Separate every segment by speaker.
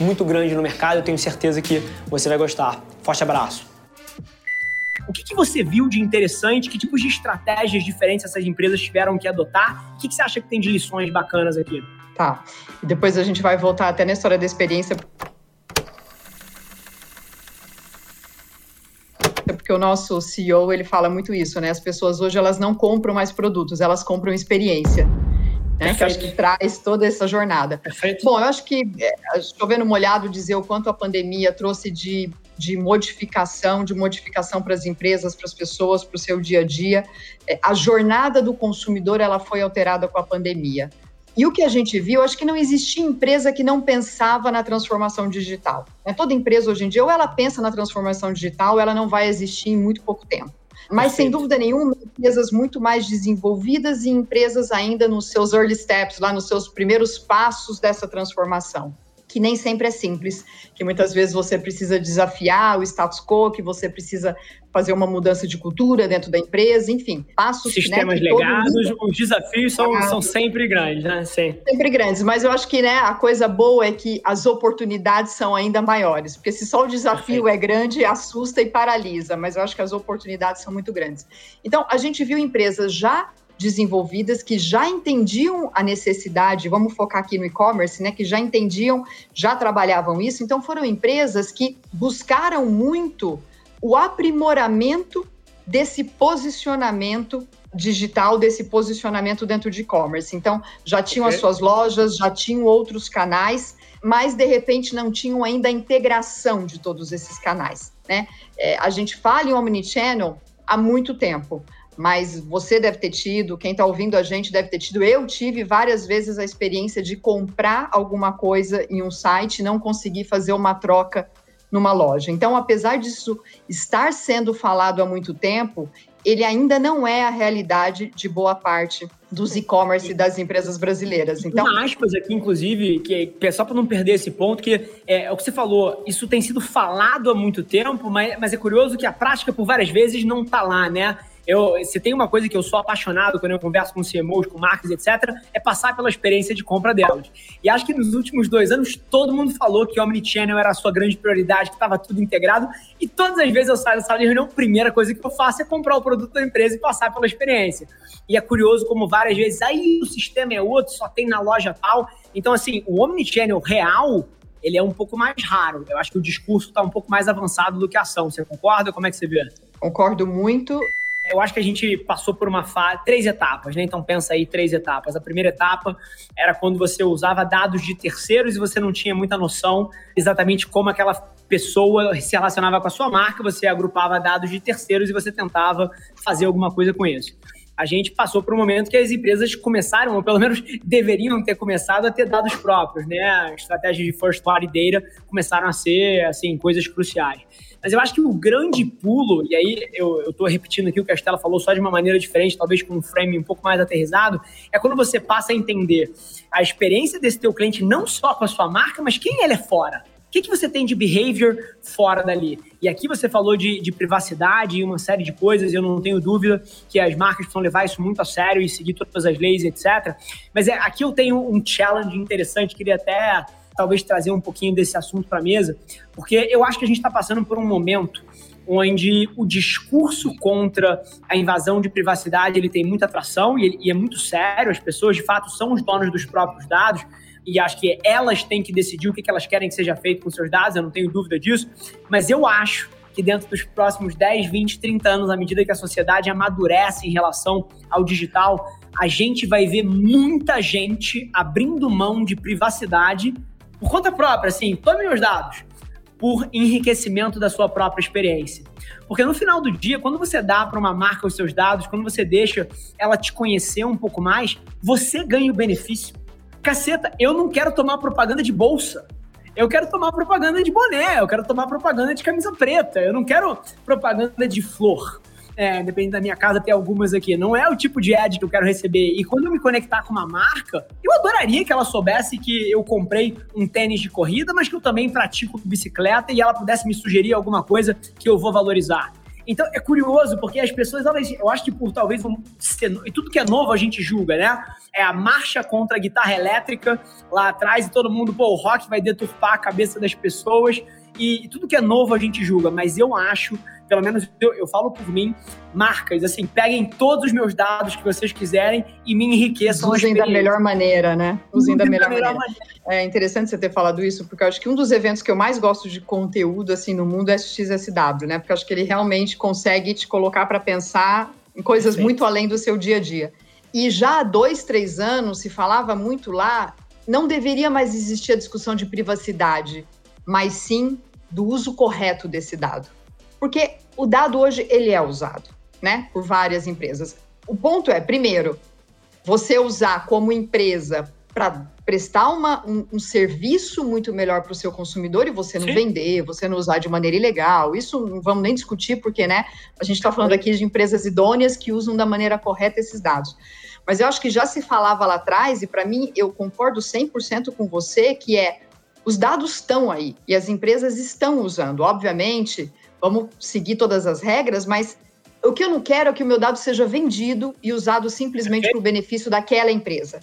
Speaker 1: muito grande no mercado. Eu tenho certeza que você vai gostar. Forte abraço. O que, que, você viu de interessante? Que tipos de estratégias diferentes essas empresas tiveram que adotar? O que, que você acha que tem de lições bacanas aqui?
Speaker 2: Tá. E depois a gente vai voltar até na história da experiência. Porque o nosso CEO, ele fala muito isso, né? As pessoas hoje, elas não compram mais produtos, elas compram experiência né? Que acho que traz toda essa jornada. Perfeito. Bom, eu acho que, é, chovendo molhado, dizer o quanto a pandemia trouxe de, de modificação, de modificação para as empresas, para as pessoas, para o seu dia a dia. É, a jornada do consumidor, ela foi alterada com a pandemia. E o que a gente viu, acho que não existia empresa que não pensava na transformação digital. Né? Toda empresa hoje em dia, ou ela pensa na transformação digital, ou ela não vai existir em muito pouco tempo. Mas, Perfeito. sem dúvida nenhuma, empresas muito mais desenvolvidas e empresas ainda nos seus early steps, lá nos seus primeiros passos dessa transformação que nem sempre é simples, que muitas vezes você precisa desafiar o status quo, que você precisa fazer uma mudança de cultura dentro da empresa, enfim, passos
Speaker 1: né, Sistemas né, legados, os desafios são, são sempre grandes, né?
Speaker 2: Sim. Sempre grandes, mas eu acho que né, a coisa boa é que as oportunidades são ainda maiores, porque se só o desafio Perfeito. é grande, assusta e paralisa, mas eu acho que as oportunidades são muito grandes. Então, a gente viu empresas já desenvolvidas que já entendiam a necessidade, vamos focar aqui no e-commerce, né, que já entendiam, já trabalhavam isso. Então foram empresas que buscaram muito o aprimoramento desse posicionamento digital, desse posicionamento dentro de e-commerce. Então já tinham okay. as suas lojas, já tinham outros canais, mas de repente não tinham ainda a integração de todos esses canais. Né? É, a gente fala em omnichannel há muito tempo mas você deve ter tido, quem está ouvindo a gente deve ter tido. Eu tive várias vezes a experiência de comprar alguma coisa em um site e não conseguir fazer uma troca numa loja. Então, apesar disso estar sendo falado há muito tempo, ele ainda não é a realidade de boa parte dos e-commerce das empresas brasileiras.
Speaker 1: Então, Uma aspas aqui, inclusive, que é só para não perder esse ponto, que é, é, o que você falou, isso tem sido falado há muito tempo, mas, mas é curioso que a prática, por várias vezes, não está lá, né? Eu, se tem uma coisa que eu sou apaixonado quando eu converso com CMOs, com marcas, etc., é passar pela experiência de compra delas. E acho que nos últimos dois anos todo mundo falou que o Omnichannel era a sua grande prioridade, que estava tudo integrado. E todas as vezes eu saio da sala de reunião, a primeira coisa que eu faço é comprar o produto da empresa e passar pela experiência. E é curioso como várias vezes, aí o sistema é outro, só tem na loja tal. Então, assim, o Omnichannel real ele é um pouco mais raro. Eu acho que o discurso está um pouco mais avançado do que a ação. Você concorda? Como é que você vê?
Speaker 2: Concordo muito
Speaker 1: eu acho que a gente passou por uma fase, três etapas, né? Então pensa aí três etapas. A primeira etapa era quando você usava dados de terceiros e você não tinha muita noção exatamente como aquela pessoa se relacionava com a sua marca, você agrupava dados de terceiros e você tentava fazer alguma coisa com isso a gente passou por um momento que as empresas começaram, ou pelo menos deveriam ter começado a ter dados próprios, né? Estratégias de first party data começaram a ser, assim, coisas cruciais. Mas eu acho que o grande pulo, e aí eu, estou repetindo aqui o que a Estela falou só de uma maneira diferente, talvez com um frame um pouco mais aterrizado, é quando você passa a entender a experiência desse teu cliente não só com a sua marca, mas quem ele é fora. O que, que você tem de behavior fora dali? E aqui você falou de, de privacidade e uma série de coisas, eu não tenho dúvida que as marcas vão levar isso muito a sério e seguir todas as leis, etc. Mas é, aqui eu tenho um challenge interessante, queria até talvez trazer um pouquinho desse assunto para a mesa, porque eu acho que a gente está passando por um momento onde o discurso contra a invasão de privacidade ele tem muita atração e, e é muito sério, as pessoas de fato são os donos dos próprios dados, e acho que elas têm que decidir o que elas querem que seja feito com seus dados, eu não tenho dúvida disso, mas eu acho que dentro dos próximos 10, 20, 30 anos, à medida que a sociedade amadurece em relação ao digital, a gente vai ver muita gente abrindo mão de privacidade por conta própria, assim, tome meus dados. por enriquecimento da sua própria experiência. Porque no final do dia, quando você dá para uma marca os seus dados, quando você deixa ela te conhecer um pouco mais, você ganha o benefício. Caceta, eu não quero tomar propaganda de bolsa. Eu quero tomar propaganda de boné, eu quero tomar propaganda de camisa preta, eu não quero propaganda de flor é, dependendo da minha casa, tem algumas aqui. Não é o tipo de ad que eu quero receber. E quando eu me conectar com uma marca, eu adoraria que ela soubesse que eu comprei um tênis de corrida, mas que eu também pratico bicicleta e ela pudesse me sugerir alguma coisa que eu vou valorizar. Então é curioso, porque as pessoas, elas, eu acho que por talvez ser, e tudo que é novo a gente julga, né? É a marcha contra a guitarra elétrica lá atrás e todo mundo, pô, o rock vai deturpar a cabeça das pessoas e, e tudo que é novo a gente julga, mas eu acho pelo menos eu, eu falo por mim, marcas, assim, peguem todos os meus dados que vocês quiserem e me enriqueçam.
Speaker 2: Usem da melhor maneira, né? Usem da melhor, da melhor maneira. maneira. É interessante você ter falado isso, porque eu acho que um dos eventos que eu mais gosto de conteúdo, assim, no mundo é XSW, né? Porque eu acho que ele realmente consegue te colocar para pensar em coisas Perfeito. muito além do seu dia a dia. E já há dois, três anos se falava muito lá, não deveria mais existir a discussão de privacidade, mas sim do uso correto desse dado. Porque o dado hoje ele é usado, né, por várias empresas. O ponto é, primeiro, você usar como empresa para prestar uma, um, um, serviço muito melhor para o seu consumidor e você não Sim. vender, você não usar de maneira ilegal. Isso não vamos nem discutir, porque né, a gente está falando aqui de empresas idôneas que usam da maneira correta esses dados. Mas eu acho que já se falava lá atrás, e para mim eu concordo 100% com você, que é os dados estão aí e as empresas estão usando. Obviamente, vamos seguir todas as regras, mas o que eu não quero é que o meu dado seja vendido e usado simplesmente para o benefício daquela empresa.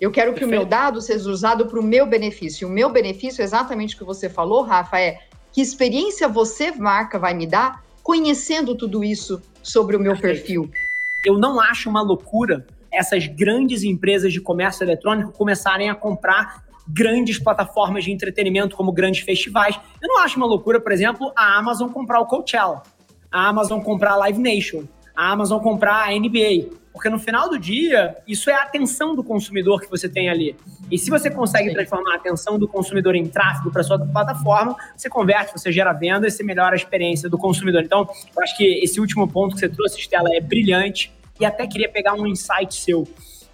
Speaker 2: Eu quero que Perfeito. o meu dado seja usado para o meu benefício. O meu benefício, exatamente o que você falou, Rafa, é que experiência você, marca, vai me dar conhecendo tudo isso sobre o meu Perfeito. perfil.
Speaker 1: Eu não acho uma loucura essas grandes empresas de comércio eletrônico começarem a comprar grandes plataformas de entretenimento como grandes festivais. Eu não acho uma loucura, por exemplo, a Amazon comprar o Coachella, a Amazon comprar a Live Nation, a Amazon comprar a NBA. Porque no final do dia, isso é a atenção do consumidor que você tem ali. E se você consegue Sim. transformar a atenção do consumidor em tráfego para sua plataforma, você converte, você gera venda e você melhora a experiência do consumidor. Então, eu acho que esse último ponto que você trouxe, Stella, é brilhante. E até queria pegar um insight seu.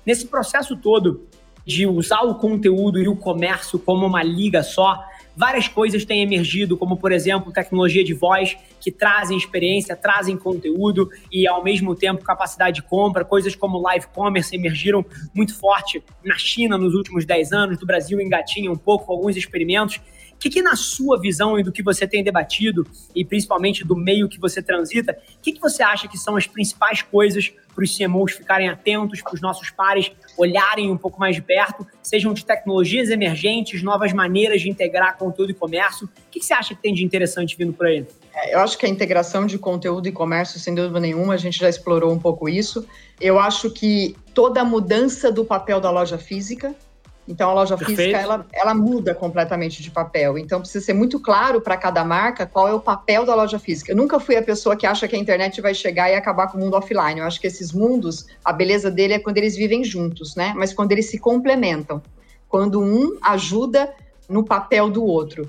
Speaker 1: Nesse processo todo, de usar o conteúdo e o comércio como uma liga só, várias coisas têm emergido, como por exemplo tecnologia de voz, que trazem experiência, trazem conteúdo e ao mesmo tempo capacidade de compra, coisas como live commerce emergiram muito forte na China nos últimos 10 anos, do Brasil engatinha um pouco alguns experimentos. O que, que, na sua visão e do que você tem debatido, e principalmente do meio que você transita, o que, que você acha que são as principais coisas para os CMOs ficarem atentos, para os nossos pares olharem um pouco mais de perto, sejam de tecnologias emergentes, novas maneiras de integrar conteúdo e comércio? O que, que você acha que tem de interessante vindo por aí?
Speaker 2: É, eu acho que a integração de conteúdo e comércio, sem dúvida nenhuma, a gente já explorou um pouco isso. Eu acho que toda a mudança do papel da loja física, então, a loja Perfeito. física, ela, ela muda completamente de papel. Então, precisa ser muito claro para cada marca qual é o papel da loja física. Eu nunca fui a pessoa que acha que a internet vai chegar e acabar com o mundo offline. Eu acho que esses mundos, a beleza dele é quando eles vivem juntos, né? Mas quando eles se complementam. Quando um ajuda no papel do outro.